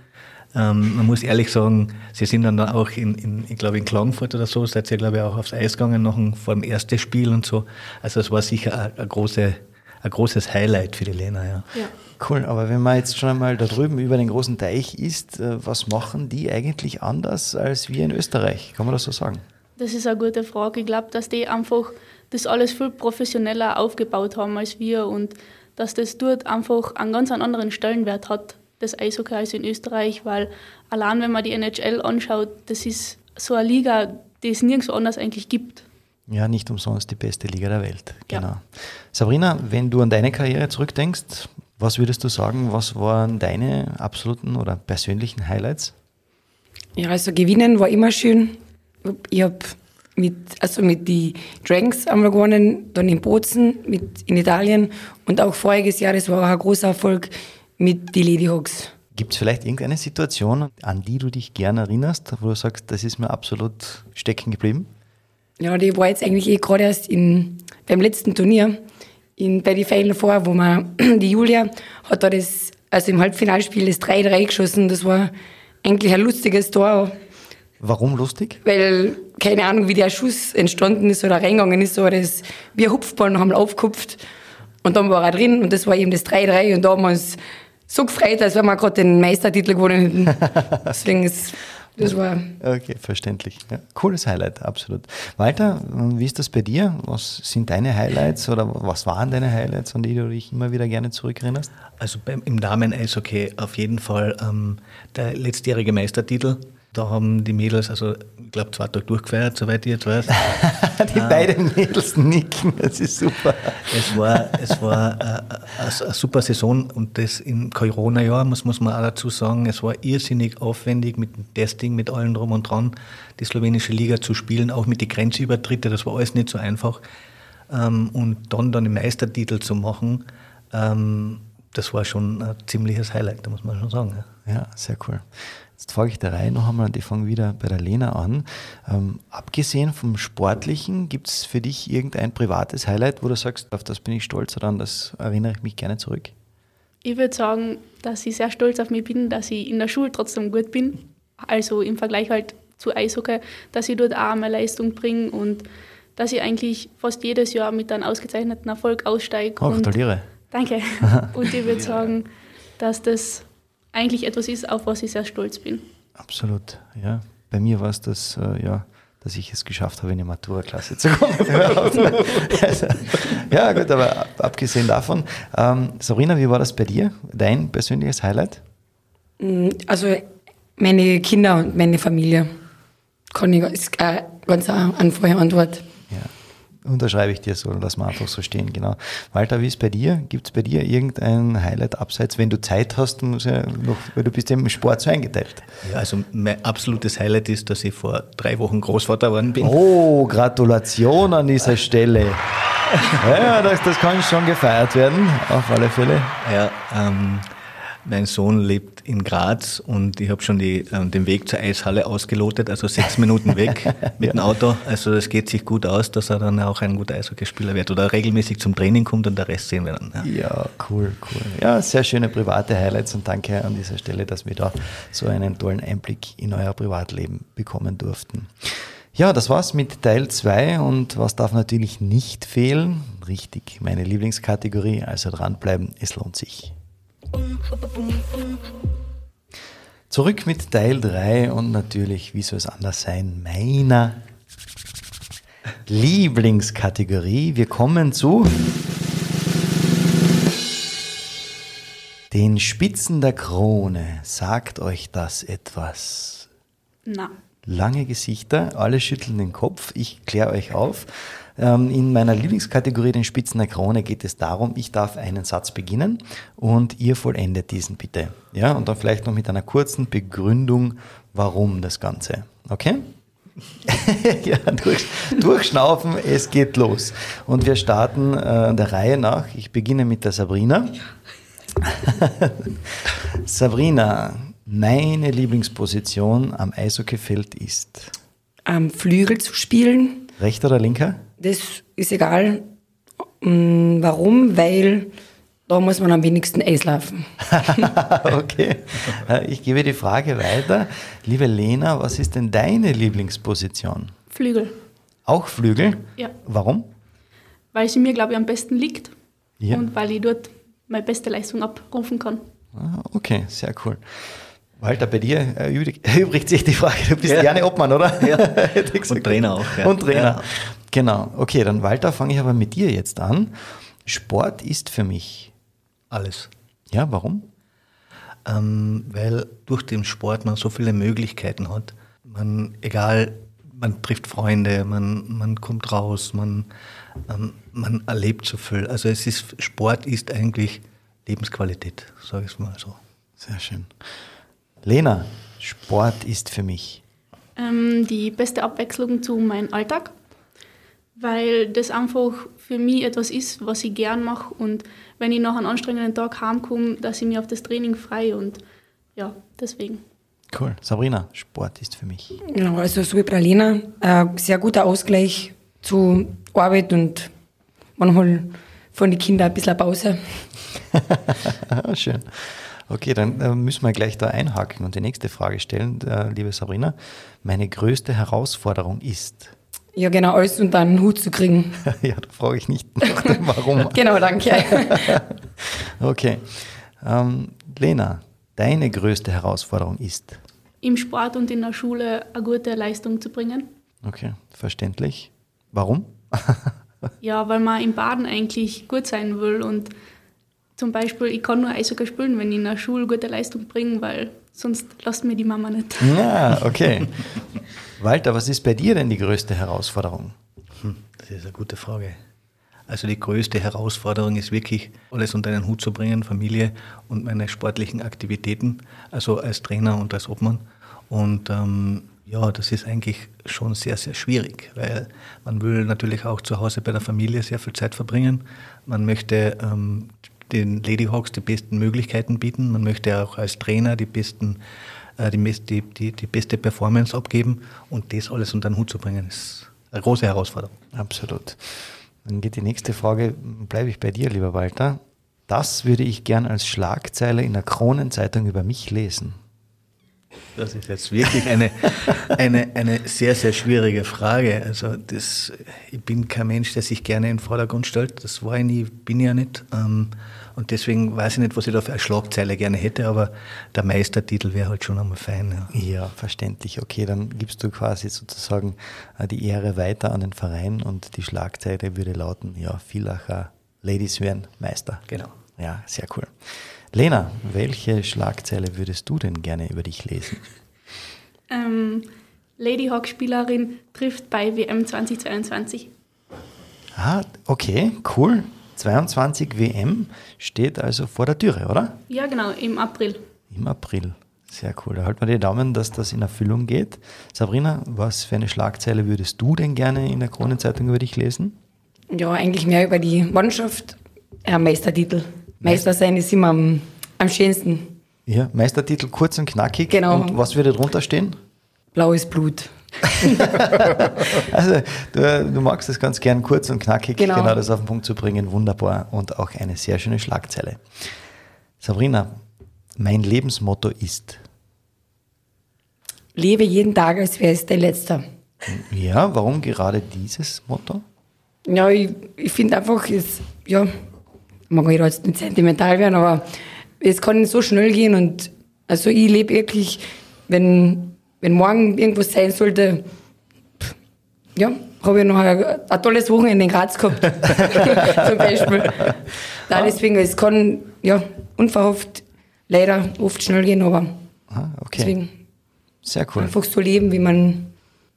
Speaker 3: Ähm, man muss ehrlich sagen, sie sind dann auch in, in ich glaube in Klagenfurt oder so, seid ihr glaube ich auch aufs Eis gegangen dem, vor dem ersten Spiel und so. Also es war sicher ein, ein, große, ein großes Highlight für die Lena. Ja.
Speaker 7: ja.
Speaker 5: Cool, aber wenn man jetzt schon einmal da drüben über den großen Teich ist, äh, was machen die eigentlich anders als wir in Österreich? Kann man das so sagen?
Speaker 7: Das ist eine gute Frage. Ich glaube, dass die einfach das alles viel professioneller aufgebaut haben als wir und dass das dort einfach einen ganz anderen Stellenwert hat, das Eishockey als in Österreich, weil allein wenn man die NHL anschaut, das ist so eine Liga, die es nirgendwo anders eigentlich gibt.
Speaker 5: Ja, nicht umsonst die beste Liga der Welt.
Speaker 7: Genau.
Speaker 5: Ja. Sabrina, wenn du an deine Karriere zurückdenkst, was würdest du sagen, was waren deine absoluten oder persönlichen Highlights?
Speaker 6: Ja, also gewinnen war immer schön. Ich habe mit, also mit die Dragons einmal gewonnen, dann in Bozen mit, in Italien und auch voriges Jahr, das war auch ein großer Erfolg mit die Ladyhawks.
Speaker 5: Gibt es vielleicht irgendeine Situation, an die du dich gerne erinnerst, wo du sagst, das ist mir absolut stecken geblieben?
Speaker 6: Ja, die war jetzt eigentlich eh gerade erst in, beim letzten Turnier in, bei den Final Four, wo man, die Julia hat da das, also im Halbfinalspiel das 3-3 geschossen. Das war eigentlich ein lustiges Tor.
Speaker 5: Warum lustig?
Speaker 6: Weil, keine Ahnung, wie der Schuss entstanden ist oder reingegangen ist, aber das, wie ein Hupfball noch einmal aufgekupft. Und dann war er drin und das war eben das 3-3 und da haben wir uns so gefreut, als wenn wir gerade den Meistertitel gewonnen hätten. Deswegen ist das war.
Speaker 5: Okay, verständlich. Ja, cooles Highlight, absolut. Walter, wie ist das bei dir? Was sind deine Highlights oder was waren deine Highlights, an die du dich immer wieder gerne zurückerinnerst?
Speaker 3: Also beim, im Damen-Eishockey auf jeden Fall ähm, der letztjährige Meistertitel. Da haben die Mädels, also ich glaube, zwei Tage durchgefeiert, soweit ich jetzt weiß.
Speaker 5: die ähm, beiden Mädels nicken, das ist super.
Speaker 3: Es war, es war äh, eine, eine super Saison und das im Corona-Jahr, muss, muss man auch dazu sagen, es war irrsinnig aufwendig mit dem Testing, mit allem drum und dran, die slowenische Liga zu spielen, auch mit den Grenzübertritten, das war alles nicht so einfach. Ähm, und dann, dann den Meistertitel zu machen, ähm, das war schon ein ziemliches Highlight, da muss man schon sagen.
Speaker 5: Ja, ja sehr cool. Jetzt frage ich der Reihe noch einmal und ich fange wieder bei der Lena an. Ähm, abgesehen vom Sportlichen, gibt es für dich irgendein privates Highlight, wo du sagst, auf das bin ich stolz oder an das erinnere ich mich gerne zurück?
Speaker 7: Ich würde sagen, dass ich sehr stolz auf mich bin, dass ich in der Schule trotzdem gut bin. Also im Vergleich halt zu Eishockey, dass ich dort auch meine Leistung bringe und dass ich eigentlich fast jedes Jahr mit einem ausgezeichneten Erfolg aussteige.
Speaker 5: Oh, gratuliere.
Speaker 7: Danke. Und ich würde sagen, dass das eigentlich etwas ist, auf was ich sehr stolz bin.
Speaker 5: Absolut, ja. Bei mir war es das, äh, ja, dass ich es geschafft habe, in die Matura-Klasse zu kommen. also, ja, gut, aber abgesehen davon, ähm, Sabrina, wie war das bei dir? Dein persönliches Highlight?
Speaker 6: Mm, also meine Kinder und meine Familie. Kann ich, ist eine ganz einfache Antwort.
Speaker 5: Ja. Unterschreibe ich dir so, lass mal einfach so stehen, genau. Walter, wie ist bei dir? Gibt es bei dir irgendein Highlight abseits, wenn du Zeit hast, muss ja noch, weil du bist im Sport so eingeteilt.
Speaker 3: Ja, also mein absolutes Highlight ist, dass ich vor drei Wochen Großvater geworden bin.
Speaker 5: Oh, Gratulation an dieser Stelle. Ja, das, das kann schon gefeiert werden, auf alle Fälle.
Speaker 3: Ja, ähm, mein Sohn lebt in Graz und ich habe schon die, ähm, den Weg zur Eishalle ausgelotet, also sechs Minuten weg mit dem Auto. Also es geht sich gut aus, dass er dann auch ein guter Eishockeyspieler wird oder regelmäßig zum Training kommt und der Rest sehen wir dann. Ja.
Speaker 5: Ja, cool, cool. Ja, sehr schöne private Highlights und danke an dieser Stelle, dass wir da so einen tollen Einblick in euer Privatleben bekommen durften. Ja, das war's mit Teil 2 und was darf natürlich nicht fehlen? Richtig, meine Lieblingskategorie, also dranbleiben, es lohnt sich. Zurück mit Teil 3 und natürlich, wie soll es anders sein, meiner Lieblingskategorie. Wir kommen zu den Spitzen der Krone. Sagt euch das etwas?
Speaker 7: Na,
Speaker 5: Lange Gesichter, alle schütteln den Kopf. Ich kläre euch auf. Ähm, In meiner Lieblingskategorie, den Spitzen der Krone, geht es darum, ich darf einen Satz beginnen und ihr vollendet diesen bitte. Ja, und dann vielleicht noch mit einer kurzen Begründung, warum das Ganze. Okay? ja, durch, durchschnaufen, es geht los. Und wir starten äh, der Reihe nach. Ich beginne mit der Sabrina. Sabrina, meine Lieblingsposition am Eishockeyfeld ist
Speaker 6: Am Flügel zu spielen,
Speaker 5: rechter oder linker?
Speaker 6: Das ist egal. Mm, Warum? Weil da muss man am wenigsten Eis laufen.
Speaker 5: okay. Äh, Ich gebe die Frage weiter. Liebe Lena, was ist denn deine Lieblingsposition?
Speaker 7: Flügel.
Speaker 5: Auch Flügel?
Speaker 7: Ja.
Speaker 5: Warum?
Speaker 7: Weil sie mir, glaube ich, am besten liegt
Speaker 5: Ja.
Speaker 7: und weil ich dort meine beste Leistung abrufen kann.
Speaker 5: Ah, Okay, sehr cool. Walter, bei dir erübrigt, erübrigt sich die Frage, du bist
Speaker 3: Ja.
Speaker 5: gerne Obmann, oder?
Speaker 3: Ja.
Speaker 5: Hätte ich gesagt.
Speaker 3: Und Trainer auch. Ja.
Speaker 5: Und Trainer. Genau. Okay, dann Walter, fange ich aber mit dir jetzt an. Sport ist für mich.
Speaker 3: Alles.
Speaker 5: Ja, warum?
Speaker 3: Ähm, weil durch den Sport man so viele Möglichkeiten hat. Man, egal, man trifft Freunde, man, man kommt raus, man, ähm, man erlebt so viel. Also es ist, Sport ist eigentlich Lebensqualität, sage ich es mal so.
Speaker 5: Sehr schön. Lena, Sport ist für mich.
Speaker 7: Ähm, die beste Abwechslung zu meinem Alltag, weil das einfach für mich etwas ist, was ich gern mache und wenn ich nach einem anstrengenden Tag heimkomme, dass ich mich auf das Training freue und ja, deswegen.
Speaker 5: Cool. Sabrina, Sport ist für mich.
Speaker 6: Genau, also so wie Lena, ein sehr guter Ausgleich zu Arbeit und manchmal von den Kindern ein bisschen Pause.
Speaker 5: Schön. Okay, dann äh, müssen wir gleich da einhaken und die nächste Frage stellen, äh, liebe Sabrina. Meine größte Herausforderung ist.
Speaker 6: Ja, genau, alles unter einen Hut zu kriegen.
Speaker 5: ja, da frage ich nicht nach dem Warum.
Speaker 6: Genau, danke.
Speaker 5: Okay. Ähm, Lena, deine größte Herausforderung ist.
Speaker 7: Im Sport und in der Schule eine gute Leistung zu bringen.
Speaker 5: Okay, verständlich. Warum?
Speaker 7: Ja, weil man im Baden eigentlich gut sein will und zum Beispiel, ich kann nur Eishockey spielen, wenn ich in der Schule gute Leistung bringe, weil sonst lasst mir die Mama nicht.
Speaker 5: Ja, okay. Walter, was ist bei dir denn die größte Herausforderung?
Speaker 3: Das ist eine gute Frage. Also die größte Herausforderung ist wirklich, alles unter einen Hut zu bringen, Familie und meine sportlichen Aktivitäten, also als Trainer und als Obmann. Und ähm, ja, das ist eigentlich schon sehr, sehr schwierig, weil man will natürlich auch zu Hause bei der Familie sehr viel Zeit verbringen. Man möchte ähm, den Ladyhawks die besten Möglichkeiten bieten. Man möchte auch als Trainer die besten die, mes- die, die, die beste Performance abgeben und das alles unter den Hut zu bringen, ist eine große Herausforderung.
Speaker 5: Absolut. Dann geht die nächste Frage, bleibe ich bei dir, lieber Walter. Das würde ich gern als Schlagzeile in der Kronenzeitung über mich lesen.
Speaker 3: Das ist jetzt wirklich eine, eine, eine sehr, sehr schwierige Frage. Also das, ich bin kein Mensch, der sich gerne in den Vordergrund stellt. Das war ich nie, bin ich ja nicht. Ähm, Und deswegen weiß ich nicht, was ich da für eine Schlagzeile gerne hätte, aber der Meistertitel wäre halt schon einmal fein. Ja.
Speaker 5: Ja, verständlich. Okay, dann gibst du quasi sozusagen äh, die Ehre weiter an den Verein und die Schlagzeile würde lauten, ja, Villacher Ladies werden Meister.
Speaker 3: Genau.
Speaker 5: Ja, sehr cool. Lena, welche Schlagzeile würdest du denn gerne über dich lesen?
Speaker 7: Ähm, Lady Hawk-Spielerin trifft bei WM 2022.
Speaker 5: Ah, okay, cool. 22 WM steht also vor der Türe, oder?
Speaker 7: Ja, genau, im April.
Speaker 5: Im April. Sehr cool. Da halten wir die Daumen, dass das in Erfüllung geht. Sabrina, was für eine Schlagzeile würdest du denn gerne in der Kronenzeitung über dich lesen?
Speaker 6: Ja, eigentlich mehr über die Mannschaft. Ja, Meistertitel. Meister sein ist immer am, am schönsten.
Speaker 5: Ja, Meistertitel kurz und knackig.
Speaker 6: Genau.
Speaker 5: Und was würde drunter stehen?
Speaker 6: Blaues Blut.
Speaker 5: Also, du, du magst es ganz gern kurz und knackig,
Speaker 6: Genau.
Speaker 5: genau das auf den Punkt zu bringen. Wunderbar und auch eine sehr schöne Schlagzeile. Sabrina, mein Lebensmotto ist.
Speaker 6: Lebe jeden Tag, als wäre es dein letzter.
Speaker 5: Ja, warum gerade dieses Motto?
Speaker 6: Ja, ich, ich finde einfach, es, ja, mag ich jetzt nicht sentimental werden, aber es kann so schnell gehen und also ich lebe wirklich, wenn, wenn morgen irgendwas sein sollte, pff, ja, habe ich noch ein, ein tolles Wochenende in Graz gehabt, zum Beispiel. Nein, deswegen, es kann, ja, unverhofft leider oft schnell gehen, aber
Speaker 5: Ah, okay,
Speaker 6: deswegen
Speaker 5: sehr cool.
Speaker 6: einfach so leben, wie man,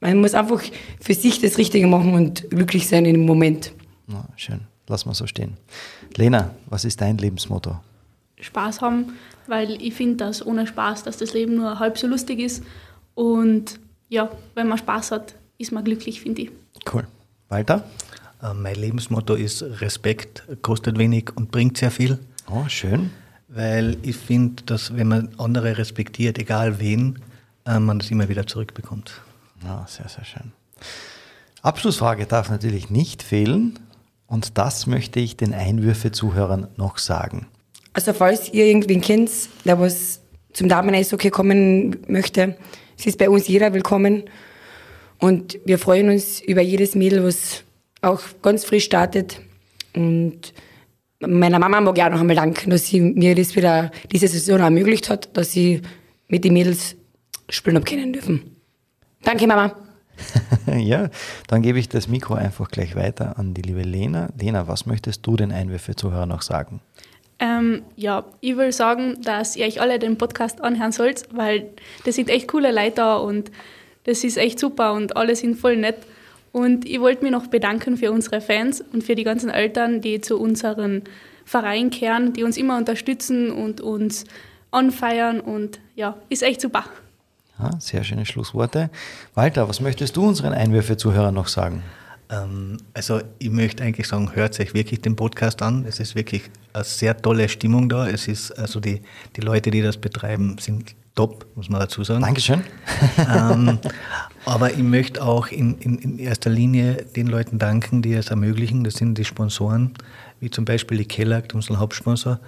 Speaker 6: man muss einfach für sich das Richtige machen und glücklich sein in dem Moment.
Speaker 5: Ja, schön, lass mal so stehen. Lena, was ist dein Lebensmotto?
Speaker 7: Spaß haben, weil ich finde, dass ohne Spaß, dass das Leben nur halb so lustig ist. Und ja, wenn man Spaß hat, ist man glücklich, finde ich.
Speaker 5: Cool. Walter?
Speaker 3: Äh, Mein Lebensmotto ist Respekt, kostet wenig und bringt sehr viel.
Speaker 5: Oh, schön.
Speaker 3: Weil ich finde, dass wenn man andere respektiert, egal wen, äh, man das immer wieder zurückbekommt.
Speaker 5: Ja, sehr, sehr schön. Abschlussfrage darf natürlich nicht fehlen. Und das möchte ich den Einwürfe-Zuhörern noch sagen.
Speaker 6: Also falls ihr irgendwen kennt, der was zum Damen-Eishockey kommen möchte, es ist bei uns jeder willkommen. Und wir freuen uns über jedes Mädel, was auch ganz frisch startet. Und meiner Mama mag ich auch noch einmal danken, dass sie mir das wieder diese Saison ermöglicht hat, dass sie mit den Mädels spielen habe können dürfen. Danke, Mama.
Speaker 5: ja, dann gebe ich das Mikro einfach gleich weiter an die liebe Lena. Lena, was möchtest du den Einwürfe-Zuhörern noch sagen?
Speaker 7: Ähm, ja, ich will sagen, dass ihr euch alle den Podcast anhören sollt, weil das sind echt coole Leute da und das ist echt super und alle sind voll nett. Und ich wollte mich noch bedanken für unsere Fans und für die ganzen Eltern, die zu unserem Verein kehren, die uns immer unterstützen und uns anfeiern und ja, ist echt super.
Speaker 5: Ja, sehr schöne Schlussworte. Walter, was möchtest du unseren Einwürfe-Zuhörern noch sagen?
Speaker 3: Ähm, also ich möchte eigentlich sagen, hört euch wirklich den Podcast an. Es ist wirklich eine sehr tolle Stimmung da. Es ist also die, die Leute, die das betreiben, sind top, muss man dazu sagen.
Speaker 5: Dankeschön.
Speaker 3: ähm, aber ich möchte auch in, in, in erster Linie den Leuten danken, die es ermöglichen. Das sind die Sponsoren, wie zum Beispiel die Kellag, unser Hauptsponsor.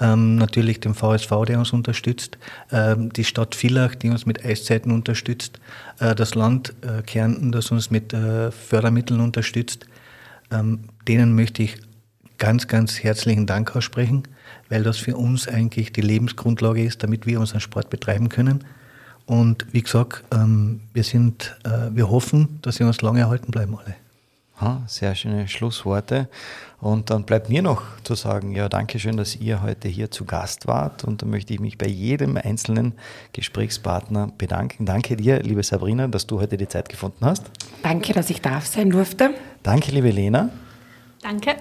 Speaker 3: Ähm, natürlich dem VSV, der uns unterstützt, ähm, die Stadt Villach, die uns mit Eiszeiten unterstützt, äh, das Land äh, Kärnten, das uns mit äh, Fördermitteln unterstützt. Ähm, denen möchte ich ganz, ganz herzlichen Dank aussprechen, weil das für uns eigentlich die Lebensgrundlage ist, damit wir unseren Sport betreiben können. Und wie gesagt, ähm, wir, sind, äh, wir hoffen, dass sie uns lange erhalten bleiben alle.
Speaker 5: Ja, sehr schöne Schlussworte. Und dann bleibt mir noch zu sagen, ja, danke schön, dass ihr heute hier zu Gast wart. Und da möchte ich mich bei jedem einzelnen Gesprächspartner bedanken. Danke dir, liebe Sabrina, dass du heute die Zeit gefunden hast.
Speaker 6: Danke, dass ich da sein durfte.
Speaker 5: Danke, liebe Lena.
Speaker 7: Danke.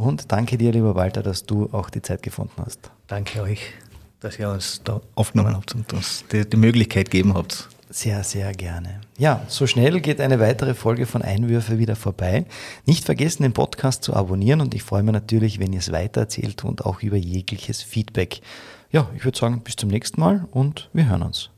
Speaker 5: Und danke dir, lieber Walter, dass du auch die Zeit gefunden hast.
Speaker 3: Danke euch, dass ihr uns da aufgenommen habt und uns die, die Möglichkeit gegeben habt.
Speaker 5: Sehr, sehr gerne. Ja, so schnell geht eine weitere Folge von Einwürfe wieder vorbei. Nicht vergessen, den Podcast zu abonnieren und ich freue mich natürlich, wenn ihr es weitererzählt und auch über jegliches Feedback. Ja, ich würde sagen, bis zum nächsten Mal und wir hören uns.